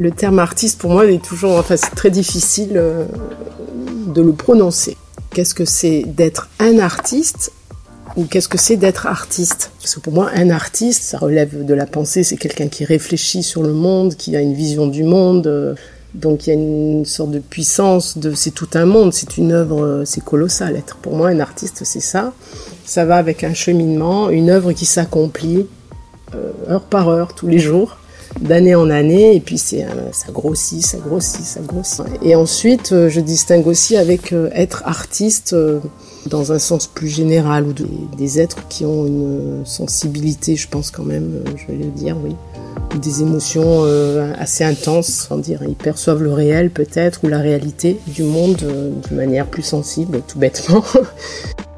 Le terme artiste, pour moi, est toujours, enfin, c'est très difficile euh, de le prononcer. Qu'est-ce que c'est d'être un artiste ou qu'est-ce que c'est d'être artiste? Parce que pour moi, un artiste, ça relève de la pensée, c'est quelqu'un qui réfléchit sur le monde, qui a une vision du monde. Euh, donc il y a une sorte de puissance, de, c'est tout un monde, c'est une œuvre, euh, c'est colossal. Être pour moi un artiste, c'est ça. Ça va avec un cheminement, une œuvre qui s'accomplit heure par heure, tous les jours, d'année en année, et puis c'est, ça grossit, ça grossit, ça grossit. Et ensuite, je distingue aussi avec être artiste dans un sens plus général, ou des êtres qui ont une sensibilité, je pense quand même, euh, je vais le dire, oui, des émotions euh, assez intenses, sans dire, ils perçoivent le réel peut-être, ou la réalité du monde euh, de manière plus sensible, tout bêtement.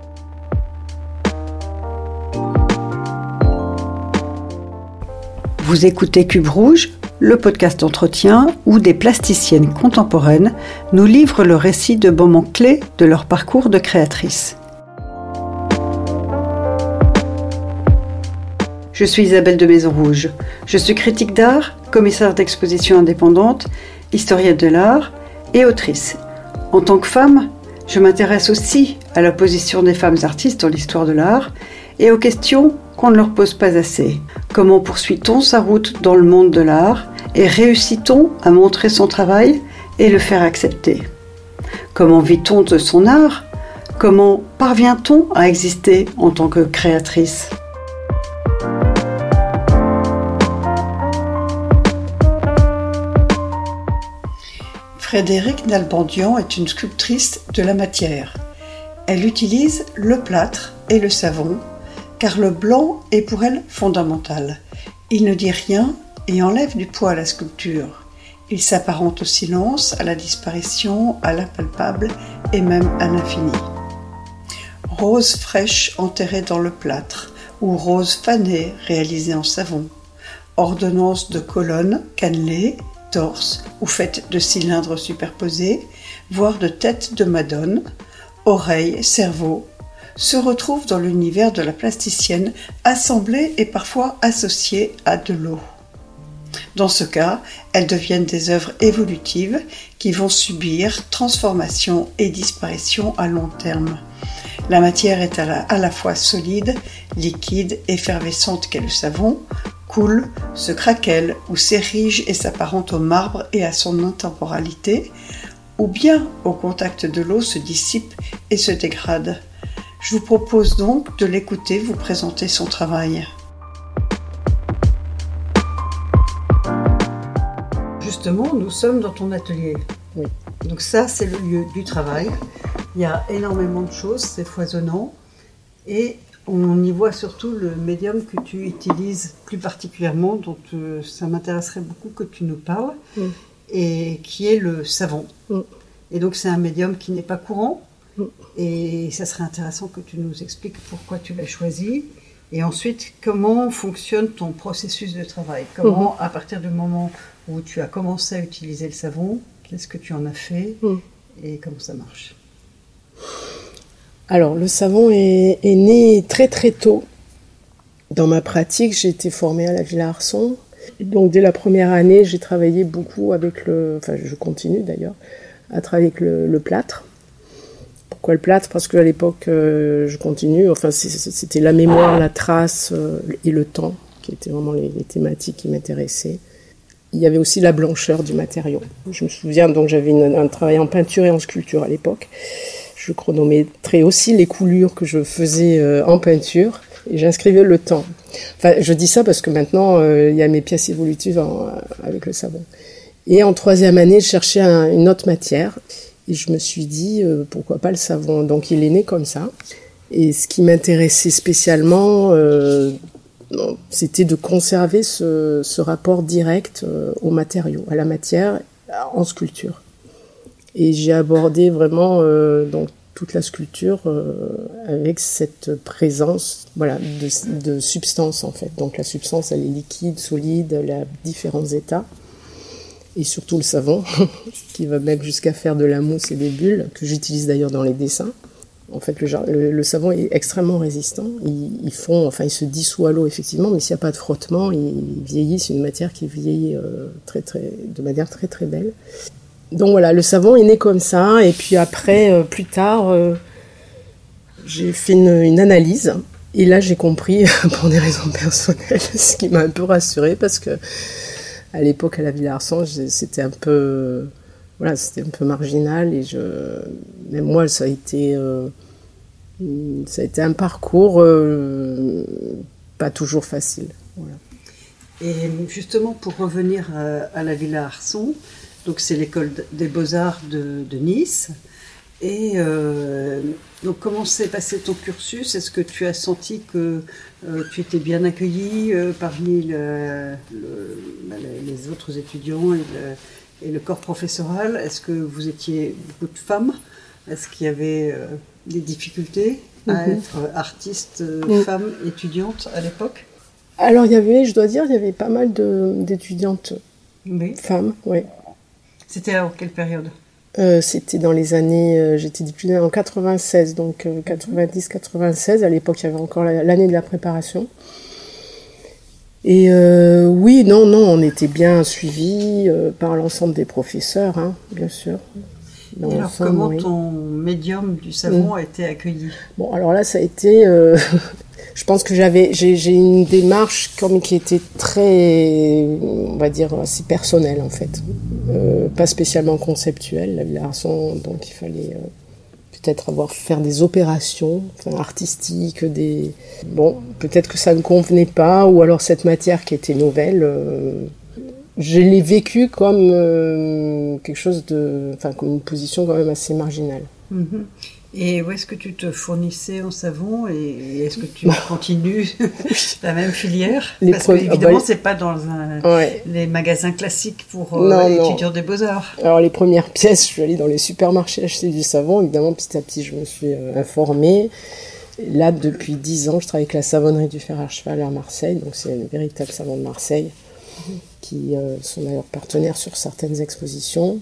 Vous écoutez Cube Rouge, le podcast d'entretien où des plasticiennes contemporaines nous livrent le récit de moments clés de leur parcours de créatrice. Je suis Isabelle de Maison Rouge. Je suis critique d'art, commissaire d'exposition indépendante, historienne de l'art et autrice. En tant que femme, je m'intéresse aussi à la position des femmes artistes dans l'histoire de l'art et aux questions qu'on ne leur pose pas assez. Comment poursuit-on sa route dans le monde de l'art et réussit-on à montrer son travail et le faire accepter? Comment vit-on de son art? Comment parvient-on à exister en tant que créatrice? Frédéric Nalbandian est une sculptrice de la matière. Elle utilise le plâtre et le savon car le blanc est pour elle fondamental. Il ne dit rien et enlève du poids à la sculpture. Il s'apparente au silence, à la disparition, à l'impalpable et même à l'infini. Rose fraîche enterrée dans le plâtre, ou rose fanée réalisée en savon. Ordonnance de colonnes, cannelées, torse ou faites de cylindres superposés, voire de têtes de madone, oreilles, cerveau, se retrouvent dans l'univers de la plasticienne, assemblées et parfois associées à de l'eau. Dans ce cas, elles deviennent des œuvres évolutives qui vont subir transformation et disparition à long terme. La matière est à la, fois solide, liquide, effervescente qu'est le savon, coule, se craquelle ou s'érige et s'apparente au marbre et à son intemporalité, ou bien au contact de l'eau se dissipe et se dégrade. Je vous propose donc de l'écouter vous présenter son travail. Justement, nous sommes dans ton atelier. Oui. Donc ça, c'est le lieu du travail. Il y a énormément de choses, c'est foisonnant. Et on y voit surtout le médium que tu utilises plus particulièrement, dont euh, ça m'intéresserait beaucoup que tu nous parles, et qui est le savon. Et donc c'est un médium qui n'est pas courant, et ça serait intéressant que tu nous expliques pourquoi tu l'as choisi. Et ensuite, comment fonctionne ton processus de travail Comment, mhm. à partir du moment où tu as commencé à utiliser le savon, qu'est-ce que tu en as fait mhm. et comment ça marche? Alors, le savon est, né très très tôt. Dans ma pratique, j'ai été formée à la Villa Arson. Donc, dès la première année, j'ai travaillé beaucoup avec le. Enfin, je continue d'ailleurs à travailler avec le plâtre pourquoi le plâtre? Parce qu'à l'époque, euh, je continue, enfin c'était la mémoire, la trace euh, et le temps qui étaient vraiment les, thématiques qui m'intéressaient. Il y avait aussi la blancheur du matériau. Je me souviens, donc j'avais un travail en peinture et en sculpture à l'époque. Je chronométrais aussi les coulures que je faisais euh, en peinture et j'inscrivais le temps. Enfin, je dis ça parce que maintenant, il y a mes pièces évolutives avec le savon. Et en troisième année, je cherchais une autre matière. Et je me suis dit, euh, pourquoi pas le savon Donc il est né comme ça. Et ce qui m'intéressait spécialement, euh, c'était de conserver ce, rapport direct euh, au matériau, à la matière, en sculpture. Et j'ai abordé vraiment donc toute la sculpture avec cette présence voilà, de, de substance en fait. Donc la substance, elle est liquide, solide, elle a différents états et surtout le savon, qui va même jusqu'à faire de la mousse et des bulles, que j'utilise d'ailleurs dans les dessins. En fait, le, savon est extrêmement résistant. Ils, font, enfin, il se dissout à l'eau effectivement, mais s'il n'y a pas de frottement, il vieillit. C'est une matière qui vieillit euh, très, très, de manière très très belle. Donc voilà, le savon est né comme ça. Et puis après, euh, plus tard, euh, j'ai fait une, analyse. Et là, j'ai compris, pour des raisons personnelles, ce qui m'a un peu rassurée parce que à l'époque à la Villa Arsan, c'était un peu voilà, c'était un peu marginal et je, moi, ça a été, euh, ça a été un parcours euh, pas toujours facile. Et justement, pour revenir à, la Villa Arson, donc c'est l'école des beaux-arts de, Nice. Et euh, donc, comment s'est passé ton cursus? Est-ce que tu as senti que tu étais bien accueilli parmi le, les autres étudiants et et le corps professoral, est-ce que vous étiez beaucoup de femmes? Est-ce qu'il y avait euh, des difficultés à mhm. être artiste, euh, femme, étudiante à l'époque? Alors il y avait, je dois dire, il y avait pas mal d'étudiantes femmes, oui. C'était en quelle période? Euh, C'était dans les années, j'étais diplômée en 96, donc 90-96. À l'époque, il y avait encore l'année de la préparation. Et euh, oui, non, non, on était bien suivis euh, par l'ensemble des professeurs, hein, bien sûr. alors, comment ton médium du savon mm. a été accueilli? Bon, alors là, ça a été. Euh, je pense que j'avais, j'ai une démarche comme qui était très, on va dire, assez personnelle en fait, pas spécialement conceptuelle. La Villarson, donc il fallait peut-être avoir faire des opérations artistiques, des bon, peut-être que ça ne convenait pas, ou alors cette matière qui était nouvelle, euh, je l'ai vécue comme euh, quelque chose de, enfin comme une position quand même assez marginale. Mm-hmm. Et où est-ce que tu te fournissais en savon et est-ce que tu continues la même filière Parce que évidemment, c'est pas dans les magasins classiques pour euh, étudiants des beaux-arts. Alors les premières pièces, je suis allée dans les supermarchés acheter du savon. Évidemment, petit à petit, je me suis euh, informée. Là, depuis dix ans, je travaille avec la savonnerie du fer à cheval à Marseille. Donc c'est une véritable savon de Marseille mhm. qui euh, sont d'ailleurs partenaires sur certaines expositions.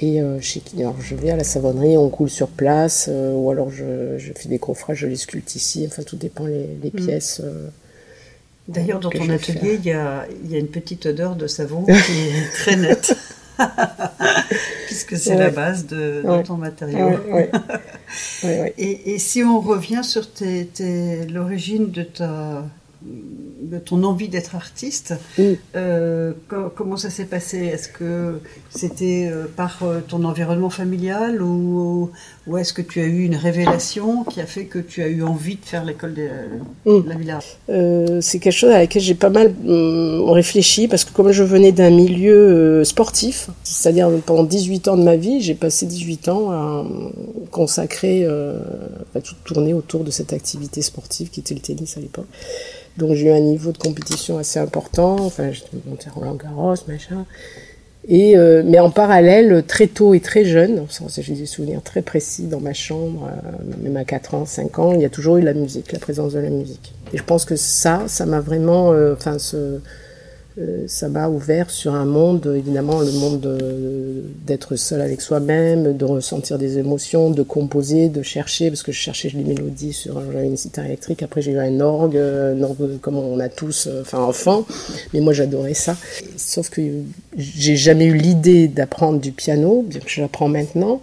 Et euh, chez alors je vais à la savonnerie, on coule sur place, euh, ou alors je, je, fais des coffrages, je les sculpte ici, enfin tout dépend les, les mm. pièces. Euh, D'ailleurs, dans ton atelier, il y a, y a, une petite odeur de savon qui est très nette. Puisque c'est la base de, ton matériau. et, et, si on revient sur l'origine de ta, de ton envie d'être artiste. Euh, comment ça s'est passé? Est-ce que c'était euh, par euh, ton environnement familial ou, ou est-ce que tu as eu une révélation qui a fait que tu as eu envie de faire l'école de, la Villa? C'est quelque chose à laquelle j'ai pas mal hum, réfléchi parce que comme je venais d'un milieu sportif, c'est-à-dire pendant 18 ans de ma vie, j'ai passé 18 ans à consacrer, à tout tourner autour de cette activité sportive qui était le tennis à l'époque. Donc j'ai eu un niveau de compétition assez important. Enfin, j'étais montée Roland Garros, machin. Et euh, mais en parallèle, très tôt et très jeune, j'ai des souvenirs très précis dans ma chambre, euh, même à 4 ans, 5 ans, il y a toujours eu la musique, la présence de la musique. Et je pense que ça, ça m'a vraiment, euh, enfin, ça m'a ouvert sur un monde, évidemment, le monde d'être seul avec soi-même, de ressentir des émotions, de composer, de chercher, parce que je cherchais les mélodies sur une guitare électrique. Après, j'ai eu un orgue, un orgue comme on a tous, euh, enfin enfant, mais moi j'adorais ça. Sauf que j'ai jamais eu l'idée d'apprendre du piano, bien que je l'apprends maintenant,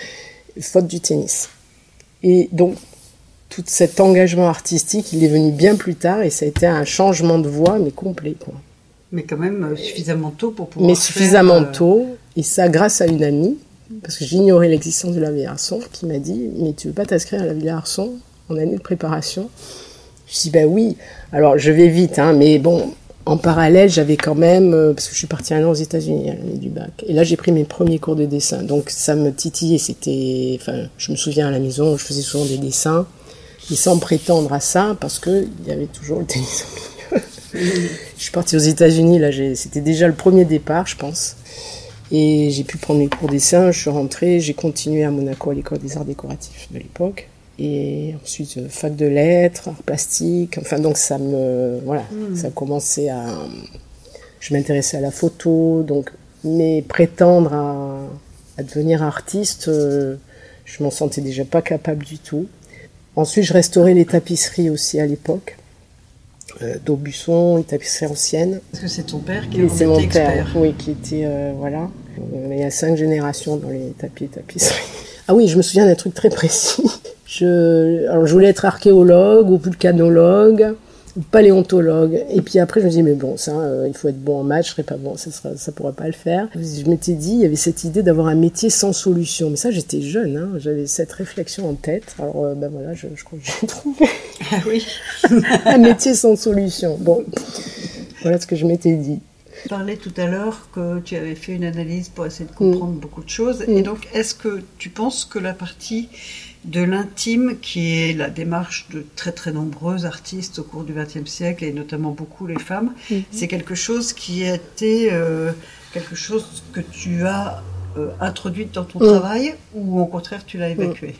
faute du tennis. Et donc, tout cet engagement artistique, il est venu bien plus tard et ça a été un changement de voix, mais complet. Quoi. Mais quand même euh, suffisamment tôt pour pouvoir. Mais suffisamment euh, tôt, et ça grâce à une amie, parce que j'ignorais l'existence de la Villa Arson, qui m'a dit Mais tu veux pas t'inscrire à la Villa Arson en année de préparation? Je dis Ben oui. Alors je vais vite, hein, mais bon, en parallèle, j'avais quand même, euh, parce que je suis partie un an aux États-Unis à l'année du bac, et là j'ai pris mes premiers cours de dessin, donc ça me titillait. C'était, enfin, je me souviens à la maison, je faisais souvent des dessins, et sans prétendre à ça, parce que il y avait toujours le tennis je suis partie aux États-Unis, là, c'était déjà le premier départ, je pense. Et j'ai pu prendre mes cours dessin, je suis rentrée, j'ai continué à Monaco à l'école des arts décoratifs de l'époque. Et ensuite, euh, fac de lettres, arts plastiques, enfin, donc ça me. Voilà, hmm. ça a commencé à. Je m'intéressais à la photo, donc. Mais prétendre à, devenir artiste, euh, Je m'en sentais déjà pas capable du tout. Ensuite, je restaurais les tapisseries aussi à l'époque. Euh, d'Aubusson, une tapisserie ancienne. Parce que c'est ton père qui est mon père, oui, qui était euh, voilà. il y a cinq générations dans les tapis et tapisseries. Ah oui, je me souviens d'un truc très précis. Je, alors, je voulais être archéologue ou vulcanologue paléontologue. Et puis après, je me dis, mais bon, ça, euh, il faut être bon en maths, je serais pas bon, ça ne ça pourrait pas le faire. Je m'étais dit, il y avait cette idée d'avoir un métier sans solution. Mais ça, j'étais jeune, hein, j'avais cette réflexion en tête. Alors, euh, ben voilà, je, je crois que j'ai trouvé. Ah oui. un métier sans solution. Bon, voilà ce que je m'étais dit. Tu parlais tout à l'heure que tu avais fait une analyse pour essayer de comprendre mm. beaucoup de choses. Et mm. donc, est-ce que tu penses que la partie de l'intime, qui est la démarche de très très nombreux artistes au cours du XXe siècle, et notamment beaucoup les femmes, mhm. c'est quelque chose qui a été euh, quelque chose que tu as euh, introduit dans ton mhm. travail, ou au contraire tu l'as évacué?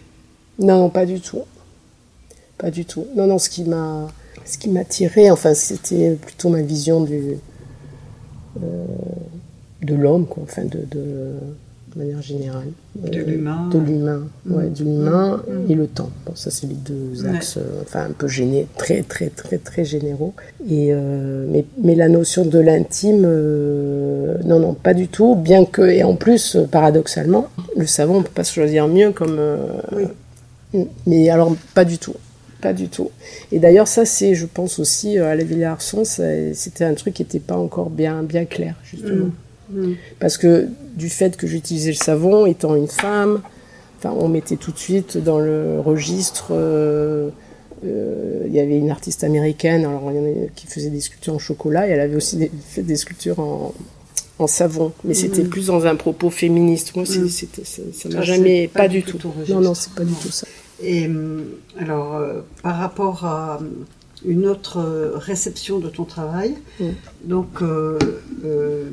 Mhm. Non, pas du tout. Pas du tout. Non, non, ce qui m'a, ce qui m'a tiré, enfin, c'était plutôt ma vision du, euh, de l'homme, quoi, enfin, de de manière générale. De euh, l'humain. De l'humain, ouais, de l'humain mm. et le temps. Bon, ça c'est les deux axes, euh, enfin un peu gênés, très très très très généraux. Et euh, mais, mais la notion de l'intime, non non pas du tout. Bien que et en plus paradoxalement, le savon on peut pas se choisir mieux comme. Oui. Mm. Mais alors pas du tout. Pas du tout. Et d'ailleurs, ça, c'est, je pense aussi, à la Villa Arson, c'était un truc qui n'était pas encore bien, bien clair, justement. Mm. Mm. Parce que du fait que j'utilisais le savon, étant une femme, enfin, on mettait tout de suite dans le registre. Euh, euh, il y avait une artiste américaine alors, qui faisait des sculptures en chocolat et elle avait aussi fait des sculptures en, savon. Mais c'était mm. plus dans un propos féministe. Moi, mm. ça m'a jamais. Pas, du tout. non, non, c'est pas du tout ça. Et alors, euh, par rapport à une autre euh, réception de ton travail. Mm. Donc, euh, euh,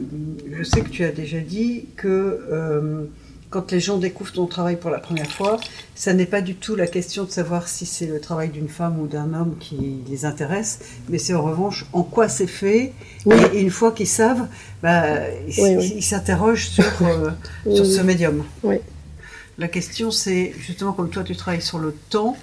je sais que tu as déjà dit que quand les gens découvrent ton travail pour la première fois, ça n'est pas du tout la question de savoir si c'est le travail d'une femme ou d'un homme qui les intéresse, mais c'est en revanche en quoi c'est fait. Et, une fois qu'ils savent, bah, ils s'interrogent sur, sur ce médium. La question, c'est justement comme toi, tu travailles sur le temps.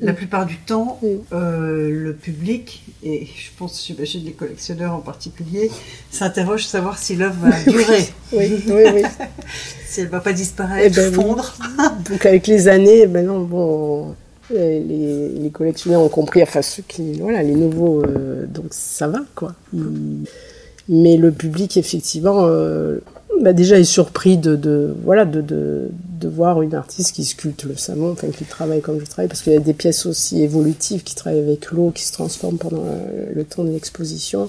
Mm. La plupart du temps, euh, le public, et je pense, j'imagine les collectionneurs en particulier, s'interrogent savoir si l'œuvre va durer. oui, oui, oui. si elle ne va pas disparaître, eh ben fondre. Donc avec les années, ben non, bon, les, les, collectionneurs ont compris, enfin ceux qui, voilà, les nouveaux, euh, donc ça va, quoi. Mais le public, effectivement, euh, bah déjà est surpris de, de voilà de, de, de, voir une artiste qui sculpte le savon, enfin qui travaille comme je travaille, parce qu'il y a des pièces aussi évolutives qui travaillent avec l'eau, qui se transforment pendant le, temps de l'exposition.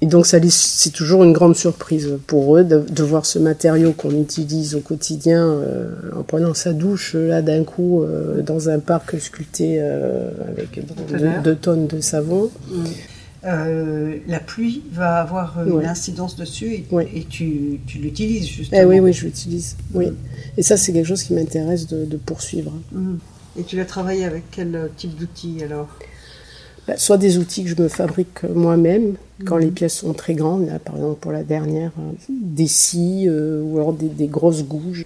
Et donc ça c'est toujours une grande surprise pour eux de, de voir ce matériau qu'on utilise au quotidien euh, en prenant sa douche là d'un coup euh, dans un parc sculpté euh, avec deux, tonnes de savon. Mm. Euh, la pluie va avoir une incidence dessus et, tu, l'utilises justement. Eh oui, oui, je l'utilise. Oui. Et ça, c'est quelque chose qui m'intéresse de, poursuivre. Mhm. Et tu l'as travaillé avec quel type d'outils alors? Bah, Soit des outils que je me fabrique moi-même quand les mhm. pièces sont très grandes. Là, par exemple, pour la dernière, euh, des scies euh, ou alors des, grosses gouges.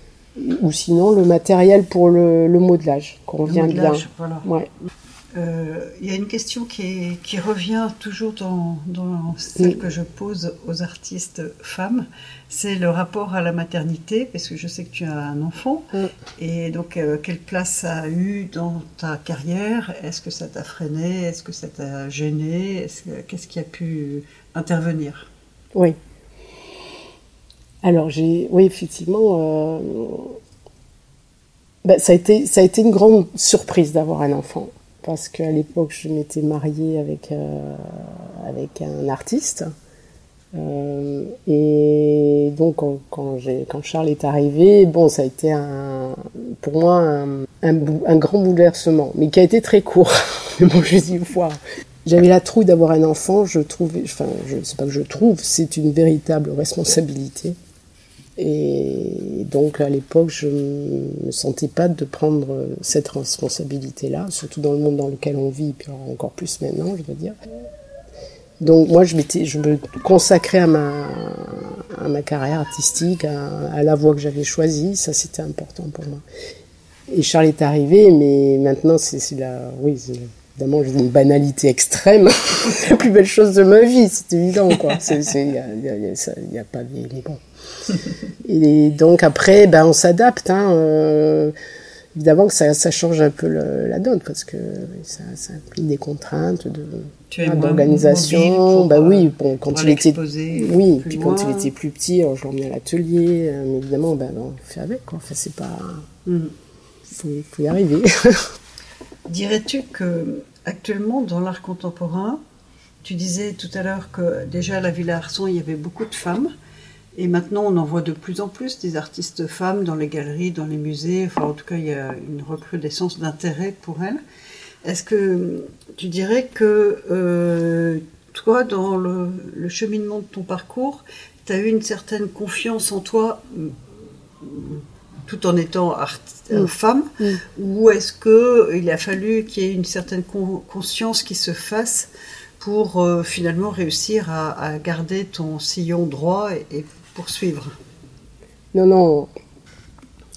Ou sinon, le matériel pour le, modelage qu'on vient bien. Voilà. Ouais. Euh, il y a une question qui, revient toujours dans, celle que je pose aux artistes femmes, c'est le rapport à la maternité, parce que je sais que tu as un enfant, et donc euh, quelle place ça a eu dans ta carrière? Est-ce que ça t'a freiné? Est-ce que ça t'a gêné? Qu'est-ce qui a pu intervenir? Oui. Alors j'ai, oui effectivement, euh, ben, ça, a été, ça a été une grande surprise d'avoir un enfant parce qu'à l'époque, je m'étais mariée avec, euh, avec un artiste. Euh, et donc, quand, quand, Charles est arrivé, bon, ça a été un, pour moi un, grand bouleversement, mais qui a été très court. mais bon, je dis, fois. J'avais la trouille d'avoir un enfant, je trouvais, enfin, je sais pas que je trouve, c'est une véritable responsabilité. Et donc à l'époque, je ne me sentais pas de prendre cette responsabilité-là, surtout dans le monde dans lequel on vit, puis encore plus maintenant, je veux dire. Donc moi, je, je me consacrais à ma, carrière artistique, à, la voie que j'avais choisie, ça c'était important pour moi. Et Charles est arrivé, mais maintenant, c'est la, oui, évidemment, une banalité extrême. la plus belle chose de ma vie, c'est évident, quoi. Il n'y a, pas de. Bon. Et donc, après, ben, on s'adapte, hein. Euh, évidemment que ça, ça, change un peu la donne parce que ça, ça implique des contraintes de d'organisation. Bah oui, euh, bon, quand il était oui, puis quand il était plus petit, je l'emmenais à l'atelier, euh, mais évidemment, ben, on fait avec quoi. Enfin, c'est pas, il mm. faut, faut, y arriver. Dirais-tu que actuellement dans l'art contemporain, tu disais tout à l'heure que déjà à la Villa Arson il y avait beaucoup de femmes. Et maintenant, on en voit de plus en plus des artistes femmes dans les galeries, dans les musées. Enfin, en tout cas, il y a une recrudescence d'intérêt pour elles. Est-ce que tu dirais que euh, toi, dans le, cheminement de ton parcours, tu as eu une certaine confiance en toi tout en étant euh, mm. femme mm. Ou est-ce qu'il a fallu qu'il y ait une certaine conscience qui se fasse pour euh, finalement réussir à, garder ton sillon droit et poursuivre Non, non.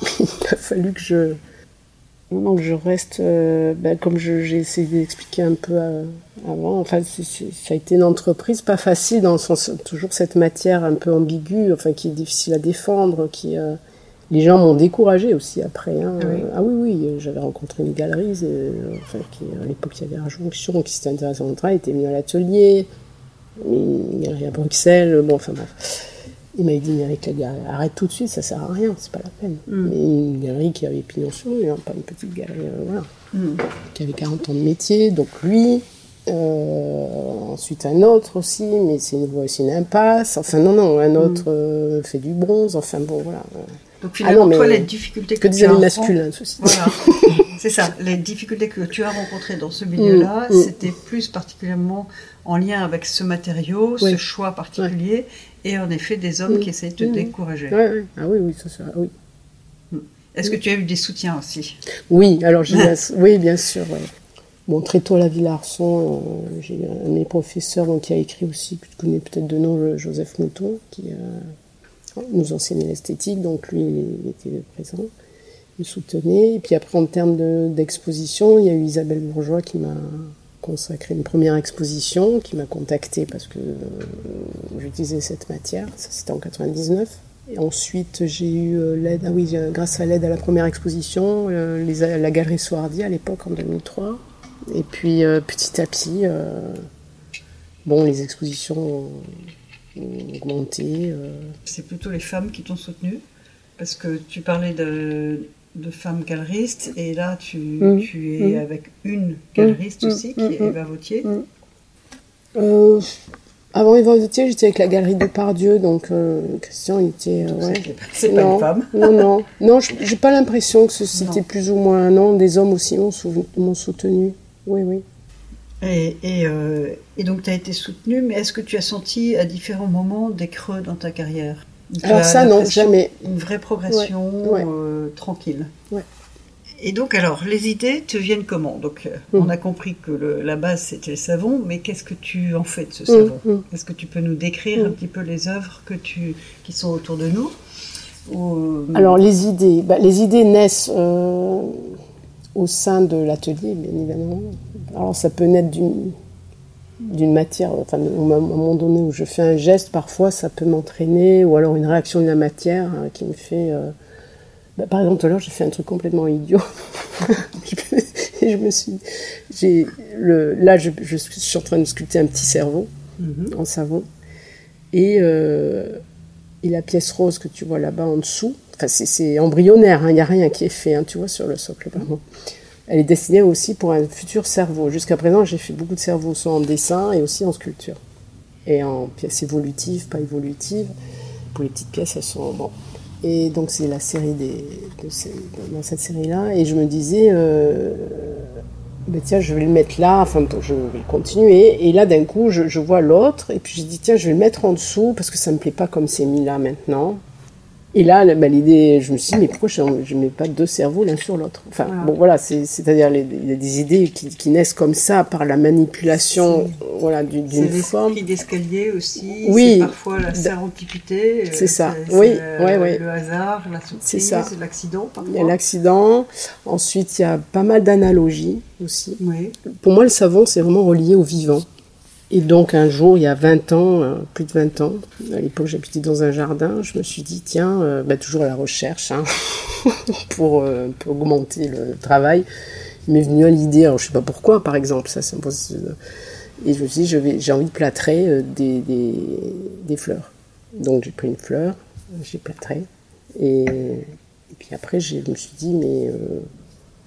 Il a fallu que je, non, que je reste, euh, ben, comme j'ai essayé d'expliquer un peu euh, avant, enfin, ça a été une entreprise pas facile dans le sens, toujours cette matière un peu ambiguë, enfin, qui est difficile à défendre, qui, euh, les gens m'ont découragé aussi après. Hein. Ah oui, oui, j'avais rencontré une galerie, enfin, qui, à l'époque, il y avait Injonction, qui s'était intéressé à mon travail, était venu à l'atelier, une galerie à Bruxelles, bon, enfin bref. Il m'a dit, mais avec la galerie, arrête tout de suite, ça sert à rien, c'est pas la peine. Mm. Mais une galerie qui avait pignon sur rue, hein, pas une petite galerie, euh, voilà, mm. qui avait 40 ans de métier, donc lui, euh, ensuite un autre aussi, mais c'est une, une impasse, enfin non, non, un autre mm. euh, fait du bronze, enfin bon, voilà. Donc finalement, ah toi, les difficultés que, que des amis masculins, ceci. Voilà. c'est ça, les difficultés que tu as rencontrées dans ce milieu-là, c'était plus particulièrement en lien avec ce matériau, ce choix particulier, et en effet des hommes qui essaient de te décourager. Ah oui, oui, ça, ça oui. Est-ce que tu as eu des soutiens aussi? Oui, alors j'ai oui, bien sûr. Bon, très tôt à la Villa Arson, euh, j'ai un de mes professeurs donc, qui a écrit aussi, que tu connais peut-être de nom, Joseph Mouton, qui euh, nous enseignait l'esthétique, donc lui, il était présent, soutenait. Et puis après, en termes d'exposition, il y a eu Isabelle Bourgeois qui m'a consacré une première exposition qui m'a contacté parce que euh, j'utilisais cette matière. Ça, c'était en 99. Et ensuite, j'ai eu euh, l'aide, ah oui, euh, grâce à l'aide à la première exposition, les, la galerie Soardi à l'époque, en 2003. Et puis, petit à petit, bon, les expositions ont, augmenté. C'est plutôt les femmes qui t'ont soutenu Parce que tu parlais de, de femmes galeristes et là tu, mm. tu es mm. avec une galeriste mm. aussi qui est Eva Vautier. Euh, avant Eva Vautier, j'étais avec la galerie de Pardieu, donc euh, Christian il était. Euh, c'est pas une femme. non, non, non, j'ai pas l'impression que c'était plus ou moins un an. Des hommes aussi m'ont soutenu. Oui, oui. Et, et, et donc tu as été soutenu, mais est-ce que tu as senti à différents moments des creux dans ta carrière? Alors ça, non, jamais. Une vraie progression euh, tranquille. Et donc, alors, les idées te viennent comment? Donc, euh, on mm. a compris que la base, c'était le savon, mais qu'est-ce que tu en fais de ce mm, savon? mm. Est-ce que tu peux nous décrire un petit peu les œuvres que tu, qui sont autour de nous? Euh, Alors, les idées, bah, les idées naissent au sein de l'atelier, bien évidemment. Alors, ça peut naître d'une d'une matière, enfin, à un moment donné où je fais un geste, parfois ça peut m'entraîner, ou alors une réaction de la matière hein, qui me fait. Euh, bah, par exemple, tout à l'heure, j'ai fait un truc complètement idiot. et je me suis. J'ai le, là, je, je, suis en train de sculpter un petit cerveau mm-hmm. en savon. Et, euh, et, la pièce rose que tu vois là-bas en dessous, enfin, c'est embryonnaire, hein, il n'y a rien qui est fait, hein, tu vois, sur le socle, vraiment elle est destinée aussi pour un futur cerveau. Jusqu'à présent, j'ai fait beaucoup de cerveaux, soit en dessin et aussi en sculpture. Et en pièces évolutives, pas évolutives. Pour les petites pièces, elles sont. Bon. Et donc, c'est la série des, dans cette série-là. Et je me disais, euh, ben tiens, je vais le mettre là, enfin, je vais continuer. Et là, d'un coup, je, je vois l'autre. Et puis, je dis, tiens, je vais le mettre en dessous parce que ça me plaît pas comme c'est mis là maintenant. Et là, bah, l'idée, je me suis dit, mais pourquoi je ne mets pas deux cerveaux l'un sur l'autre? Enfin, bon, voilà, c'est-à-dire, il y a des idées qui, naissent comme ça par la manipulation voilà, d'une forme. C'est d'escalier aussi. Oui. parfois la sérendipité. Euh, c'est ça, oui, oui, oui. Le hasard, la surprise, l'accident. Il y a l'accident. Ensuite, il y a pas mal d'analogies aussi. Oui. Pour moi, le savon, c'est vraiment relié au vivant. Et donc un jour, il y a 20 ans, euh, plus de 20 ans, à l'époque j'habitais dans un jardin, je me suis dit, tiens, euh, bah, toujours à la recherche, hein, pour, euh, pour, augmenter le travail, il m'est venu à l'idée, alors je sais pas pourquoi par exemple, ça, et je me suis dit, j'ai envie de plâtrer des fleurs. Donc j'ai pris une fleur, j'ai plâtré, et, et, puis après je me suis dit, mais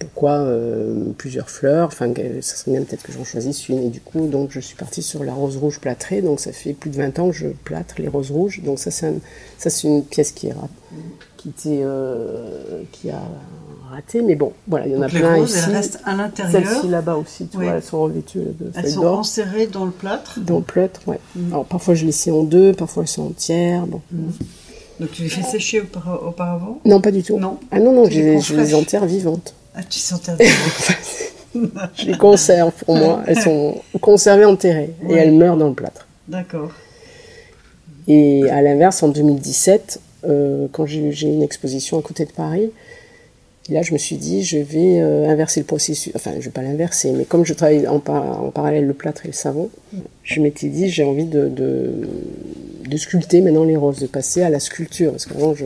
pourquoi euh, plusieurs fleurs Enfin, ça serait bien peut-être que j'en choisisse une. Et du coup, donc, je suis partie sur la rose rouge plâtrée. Donc, ça fait plus de 20 ans que je plâtre les roses rouges. Donc, ça, c'est ça, c'est une pièce qui est qui était, euh, qui a raté. Mais bon, voilà, il y en a plein les roses, Elles restent à l'intérieur. Celles-ci là-bas aussi, tu vois, elles sont revêtues de Elles sont enserrées dans le plâtre. Dans le plâtre, ouais. Mm. Alors, parfois, je les laisse en deux, parfois, elles sont entières. Bon. Mm. Donc, tu les fais sécher auparavant? Non, pas du tout. Non. Ah non, non, je les enterre vivantes. Ah, tu sentais Je les conserve pour moi. Elles sont conservées enterrées et elles meurent dans le plâtre. D'accord. Et à l'inverse, en 2017, euh, quand j'ai eu une exposition à côté de Paris, là, je me suis dit, je vais euh, inverser le processus. Enfin, je ne vais pas l'inverser, mais comme je travaille en, parallèle le plâtre et le savon, je m'étais dit, j'ai envie de, de, sculpter maintenant les roses, de passer à la sculpture. Parce qu'avant, je,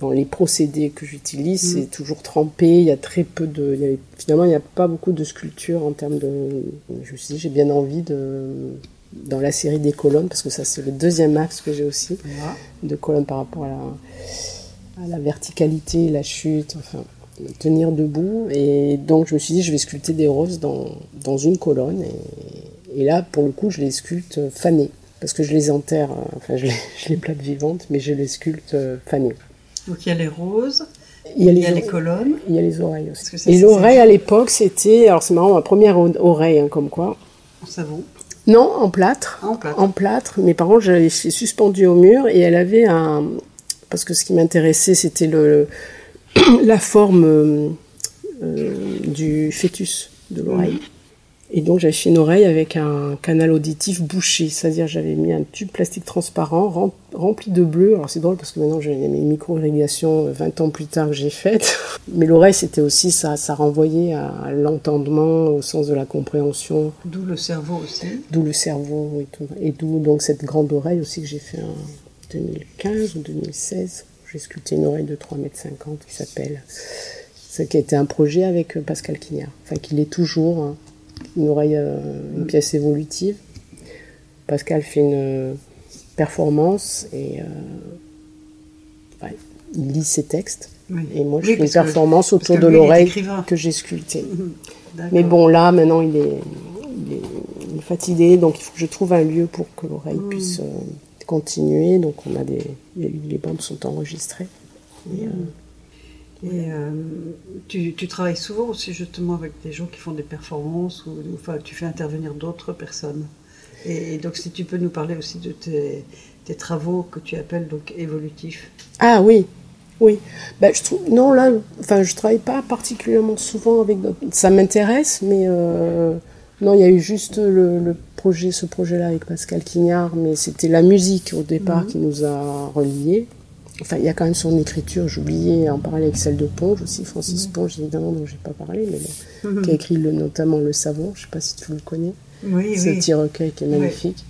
dans les procédés que j'utilise, mm. c'est toujours trempé. Il y a très peu de. finalement, il n'y a pas beaucoup de sculpture en termes de. Je me suis dit, j'ai bien envie de. Dans la série des colonnes, parce que ça, c'est le deuxième axe que j'ai aussi, de colonnes par rapport à la, à la verticalité, la chute, enfin, tenir debout. Et donc, je me suis dit, je vais sculpter des roses dans, dans une colonne. Et, et là, pour le coup, je les sculpte fanées parce que je les enterre, enfin je les, je les plate vivantes, mais je les sculpte fanées. Donc il y a les roses, il y a les, colonnes. Il y a les oreilles aussi. Et l'oreille à l'époque, c'était, alors c'est marrant, ma première oreille, hein, comme quoi. En savon Non, en plâtre. en plâtre. En plâtre, mais par contre, je l'ai suspendue au mur et elle avait un. Parce que ce qui m'intéressait, c'était le, la forme euh, du fœtus de l'oreille. Mhm. Et donc j'avais fait une oreille avec un canal auditif bouché, c'est-à-dire j'avais mis un tube plastique transparent rempli de bleu. Alors c'est drôle parce que maintenant j'ai mes micro-irrigations 20 ans plus tard que j'ai faites. Mais l'oreille c'était aussi ça, ça renvoyait à l'entendement, au sens de la compréhension. D'où le cerveau aussi. D'où le cerveau et tout. Et d'où donc cette grande oreille aussi que j'ai fait en 2015 ou 2016. J'ai sculpté une oreille de 3,50 m qui s'appelle. Ça qui a été un projet avec Pascal Quignard. Enfin qu'il est toujours. Hein une oreille, euh, une pièce évolutive. Pascal fait une euh, performance et euh, il lit ses textes. Et moi, je fais une performance autour de l'oreille que j'ai sculptée. Mais bon, là, maintenant, il est, fatigué, donc il faut que je trouve un lieu pour que l'oreille hmm. puisse continuer. Donc, on a des, les, bandes sont enregistrées. Et euh, tu, travailles souvent aussi justement avec des gens qui font des performances ou enfin, tu fais intervenir d'autres personnes. Et, donc si tu peux nous parler aussi de tes, travaux que tu appelles donc évolutifs. Ah oui, oui. Ben, je trouve, non, là, enfin, je travaille pas particulièrement souvent avec d'autres. Ça m'intéresse, mais euh, non, il y a eu juste le, projet, ce projet-là avec Pascal Quignard, mais c'était la musique au départ mhm. qui nous a reliés. Enfin, il y a quand même son écriture, j'oubliais en parler avec celle de Ponge aussi, Francis Ponge, évidemment, dont j'ai pas parlé, mais bon, qui a écrit le, notamment Le Savon, je sais pas si tu le connais. Oui, Ce petit recueil qui est magnifique.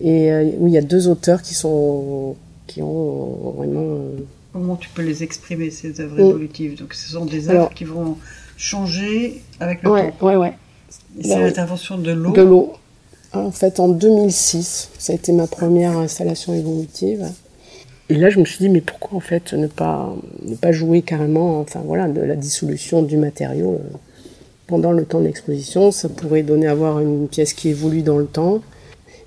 Et euh, oui, il y a deux auteurs qui sont qui ont vraiment. Euh, Comment tu peux les exprimer, ces œuvres évolutives? Donc, ce sont des œuvres qui vont changer avec le ouais, temps. Ouais, ouais. C'est bah l'intervention de l'eau. De l'eau. En fait, en 2006, ça a été ma première installation évolutive. Et là, je me suis dit, mais pourquoi en fait ne pas, ne pas jouer carrément, enfin voilà, de la dissolution du matériau euh, pendant le temps de l'exposition Ça pourrait donner à avoir une pièce qui évolue dans le temps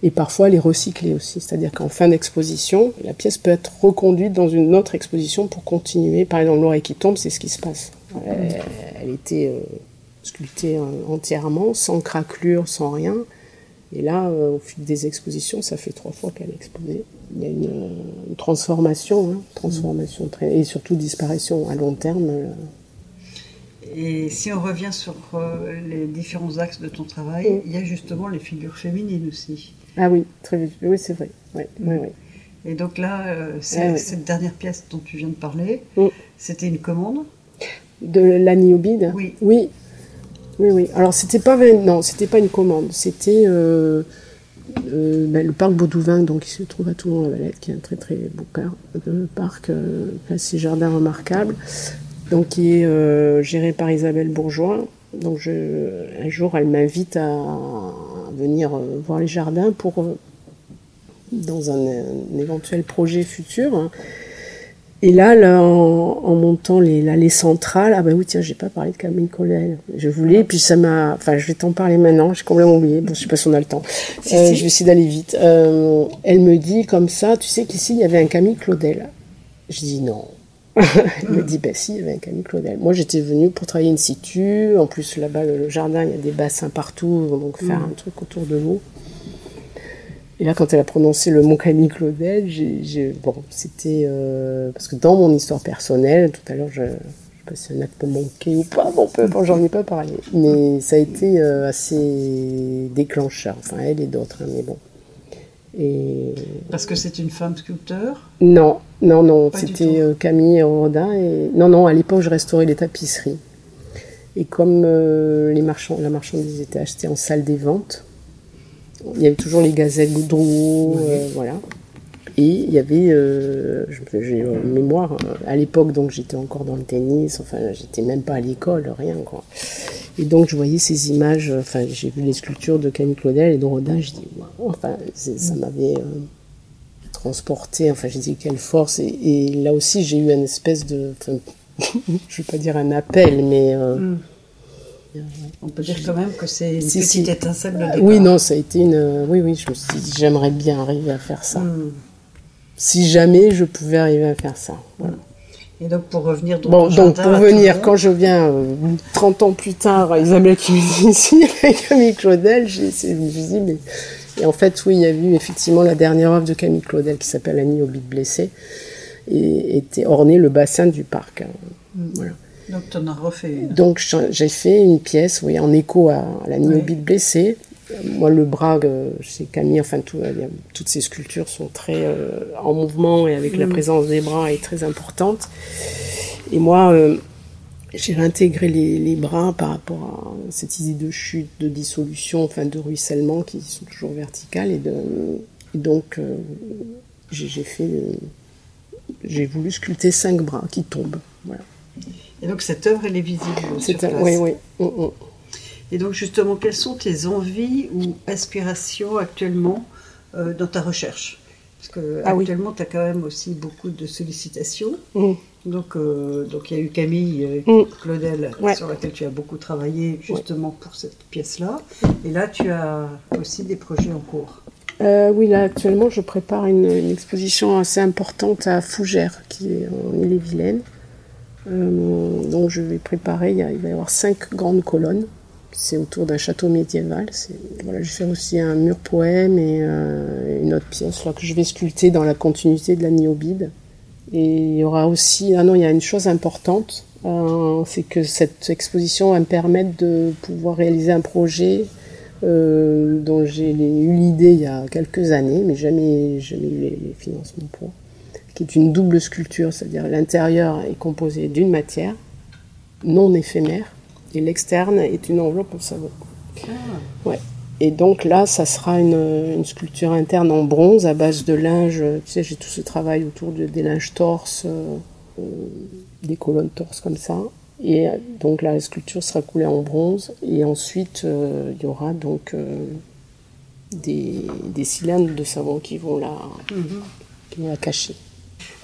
et parfois les recycler aussi. C'est-à-dire qu'en fin d'exposition, la pièce peut être reconduite dans une autre exposition pour continuer. Par exemple, l'oreille qui tombe, c'est ce qui se passe. Elle, était euh, sculptée euh, entièrement, sans craquelure, sans rien. Et là, au fil des expositions, ça fait trois fois qu'elle est exposée. Il y a une, transformation, hein, transformation très, et surtout disparition à long terme. Et si on revient sur euh, les différents axes de ton travail, il y a justement les figures féminines aussi. Ah oui, très, oui c'est vrai. Ouais, Et donc là, euh, ah cette dernière pièce dont tu viens de parler, mm. c'était une commande De l'aniobide Oui. Oui, oui, oui. Alors c'était pas non, c'était pas une commande, c'était euh, ben, le parc Baudouin, donc qui se trouve à Toulon-la-Valette, qui est un très très beau parc, assez jardin remarquable donc qui est euh, géré par Isabelle Bourgeois. Donc un jour, elle m'invite à, venir euh, voir les jardins pour euh, dans un, éventuel projet futur. Et là, là en, montant l'allée centrale, ah ben oui, tiens, j'ai pas parlé de Camille Collet. Je voulais, puis ça m'a. Enfin, je vais t'en parler maintenant, j'ai complètement oublié. Bon, je sais pas si on a le temps. Je vais essayer d'aller vite. elle me dit comme ça, tu sais qu'ici, il y avait un Camille Claudel. Je dis non. Elle me dit, bah si, il y avait un Camille Claudel. Moi, j'étais venue pour travailler in situ. En plus, là-bas, le jardin, il y a des bassins partout, donc faire mm. un truc autour de l'eau. Et là, quand elle a prononcé le mot Camille Claudel, j'ai, bon, c'était euh, parce que dans mon histoire personnelle, tout à l'heure, je, je sais pas si c'est un acte manqué ou pas, bon, peu j'en ai pas parlé, mais ça a été euh, assez déclencheur. Enfin, elle et d'autres, hein, mais bon. Et... Parce que c'est une femme sculpteur? Non, non, non, c'était euh, Camille Rodin. Et... Non, non, à l'époque, je restaurais les tapisseries. Et comme les marchands, la marchandise était achetée en salle des ventes, il y avait toujours les gazettes Goudreau, euh, voilà. Et il y avait, j'ai mémoire, à l'époque, donc j'étais encore dans le tennis, enfin, j'étais même pas à l'école, rien, quoi. Et donc je voyais ces images, enfin j'ai vu les sculptures de Camille Claudel et de Rodin, je dis, enfin ça m'avait euh, transporté, enfin j'ai dit quelle force. Et, là aussi j'ai eu une espèce de, je vais pas dire un appel, mais... Euh, hmm. On peut dire quand même que c'est une petite étincelle de départ. Oui, non, ça a été une... Oui, oui, je me suis dit, j'aimerais bien arriver à faire ça. Hmm. Si jamais je pouvais arriver à faire ça. Voilà. Et donc pour revenir dans bon, donc pour venir, quand je viens 30 euh, ans plus tard, Isabelle qui me dit ici avec Camille Claudel, je me suis dit mais et en fait oui il y a eu effectivement la dernière œuvre de Camille Claudel qui s'appelle Annie au bit blessé et était orné le bassin du parc. Hein. Mm. Voilà. Donc tu en as refait une. Donc j'ai fait une pièce oui en écho à, la Nio oui. blessé moi, le bras, c'est Camille, enfin, tout, toutes ces sculptures sont très euh, en mouvement et avec la mm. présence des bras est très importante. Et moi, euh, j'ai réintégré les, bras par rapport à cette idée de chute, de dissolution, enfin, de ruissellement qui sont toujours verticales. Et, de, donc, euh, j'ai fait. j'ai voulu sculpter cinq bras qui tombent. Voilà. Et donc, cette œuvre, elle est visible sur place. Oui, oui. Mm, mm. Et donc justement, quelles sont tes envies ou aspirations actuellement euh, dans ta recherche? Parce que ah actuellement, tu as quand même aussi beaucoup de sollicitations. Mm. Donc, euh, donc il y a eu Camille euh. Claudel sur laquelle tu as beaucoup travaillé justement pour cette pièce-là. Et là, tu as aussi des projets en cours. oui, là actuellement, je prépare une, exposition assez importante à Fougères, qui est en Ille-et-Vilaine. Donc je vais préparer, il, va y avoir cinq grandes colonnes c'est autour d'un château médiéval. Voilà, je vais faire aussi un mur poème et euh, une autre pièce que je vais sculpter dans la continuité de la Niobide. Et il y aura aussi, ah non, il y a une chose importante, euh, c'est que cette exposition va me permettre de pouvoir réaliser un projet euh, dont j'ai eu l'idée il y a quelques années, mais jamais, jamais eu les financements pour, qui est une double sculpture, c'est-à-dire l'intérieur est composé d'une matière non éphémère et l'externe est une enveloppe en savon. Ah. Ouais. Et donc là, ça sera une, sculpture interne en bronze à base de linge. Tu sais, j'ai tout ce travail autour de, des linges torse, euh, euh, des colonnes torse comme ça. Et euh, donc la sculpture sera coulée en bronze. Et ensuite, il y aura donc des, des, cylindres de savon qui vont la, mhm. qui vont la cacher.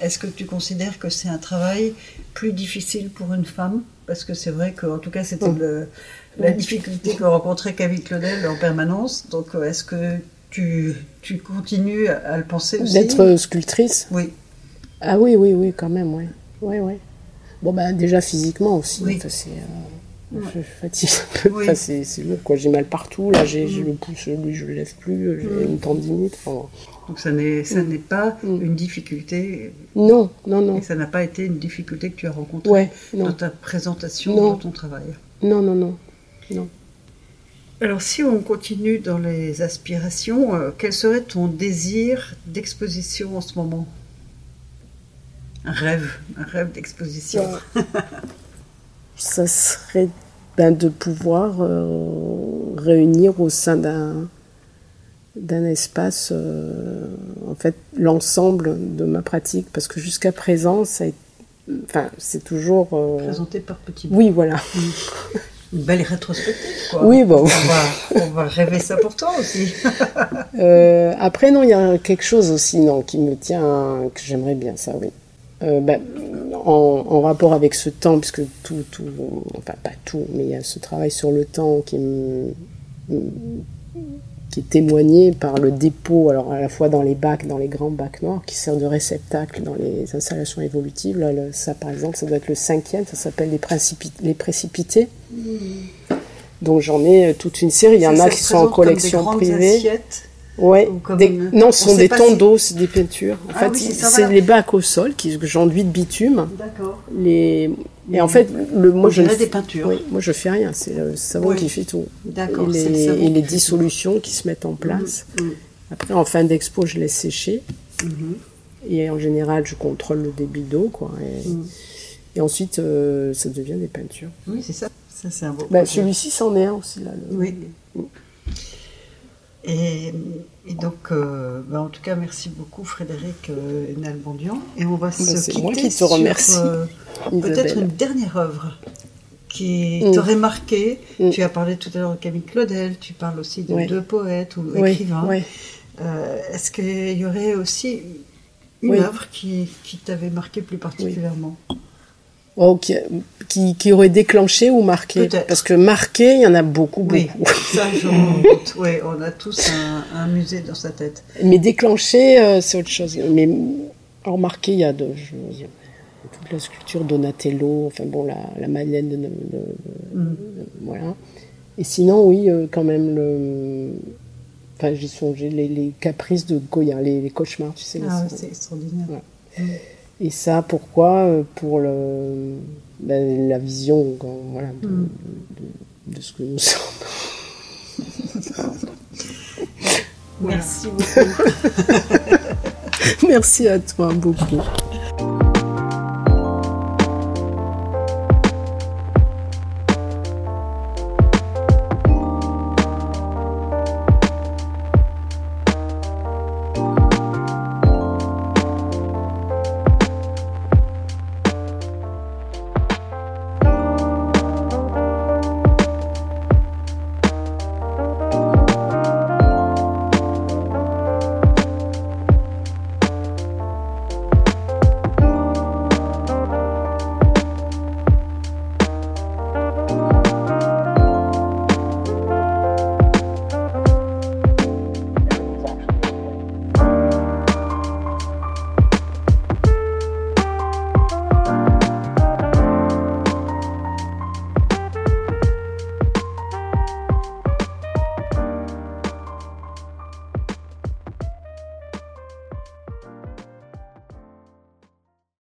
Est-ce que tu considères que c'est un travail plus difficile pour une femme? Parce que c'est vrai qu'en tout cas, c'était la difficulté que rencontrait Camille Claudel en permanence. Donc, euh, est-ce que tu, tu, continues à le penser aussi? D'être sculptrice? Oui. Ah oui, oui, oui, quand même, oui. Oui, oui. Bon, ben déjà physiquement aussi. Oui. Euh, Je fatigue un peu. Enfin, c'est lourd, quoi. J'ai mal partout. Là, j'ai j'ai le pouce, lui, je le lève plus. J'ai une tendinite. Enfin, Donc ça n'est Mm. n'est pas Mm. une difficulté non, non, non. et ça n'a pas été une difficulté que tu as rencontrée Ouais, dans non. ta présentation Non. de ton travail. Non, non, non. Alors si on continue dans les aspirations, euh, quel serait ton désir d'exposition en ce moment? Un rêve, un rêve d'exposition. Ça serait ben, de pouvoir euh, réunir au sein d'un d'un espace euh, en fait l'ensemble de ma pratique parce que jusqu'à présent ça enfin c'est toujours euh, Présenté par Petit Bout. oui voilà Une belle rétrospective, quoi. oui bon On va, on va rêver ça pour toi aussi. Euh, après, non, il y a quelque chose aussi non, qui me tient, que j'aimerais bien, ça, oui. Euh, ben, en, en rapport avec ce temps, puisque tout, tout, enfin pas tout, mais il y a ce travail sur le temps qui, me- qui est témoigné par le dépôt, alors à la fois dans les bacs, dans les grands bacs noirs, qui sert de réceptacle dans les installations évolutives. Là, le- ça, par exemple, ça doit être le cinquième, ça s'appelle les, principi- les précipités. Donc j'en ai euh, toute une série. Il y en a qui sont en collection privée. assiettes. Ouais, Ou comme des- une- non, on ce sont des tons si- d'eau, c'est des peintures. En Ah fait, oui, c'est voilà. les bacs au sol qui que j'enduis de bitume. D'accord. Les... Et en fait, le, moi On je ne des peintures. oui, moi je fais rien, c'est le savon Oui. qui fait tout. D'accord, Et le les, et les dissolutions qui se mettent en place. Mm, mm, Après, en fin d'expo, je laisse sécher. mhm. Et en général, je contrôle le débit d'eau. Quoi, et, Mm. et ensuite, euh, ça devient des peintures. Oui, c'est ça. Ça, c'est un beau Bah. Celui-ci, c'en est un aussi. Là, le- Oui. Et, et donc, euh, bah, en tout cas, merci beaucoup Frédéric euh, Nalbandian. Et on va se Bah, c'est quitter moi qui te sur, remercie, euh, peut-être une dernière œuvre qui Mm. t'aurait marqué. Mm. Tu as parlé tout à l'heure de Camille Claudel, tu parles aussi de deux poètes ou Oui, écrivains. oui. Euh, Est-ce qu'il y aurait aussi une œuvre qui, qui t'avait marqué plus particulièrement? Oh, qui, qui, qui aurait déclenché ou marqué? Parce que marqué, il y en a beaucoup, Oui, beaucoup. ça, je m'en doute. Oui, on a tous un, un musée dans sa tête. Mais déclenché, euh, c'est autre chose. Mais alors marqué, il y a de, je toute la sculpture Donatello, enfin bon, la, la Madeleine de, de- de- Mm. voilà. Et sinon, oui, euh, quand même le, enfin j'y songé les, les caprices de Goya, les, les cauchemars, tu sais. Ah, oui, c'est extraordinaire. Ouais. Et ça, pourquoi Euh, Pour le, ben, la vision, quand- voilà, de, Mm. de- de ce que nous sommes. Merci beaucoup. Merci à toi beaucoup.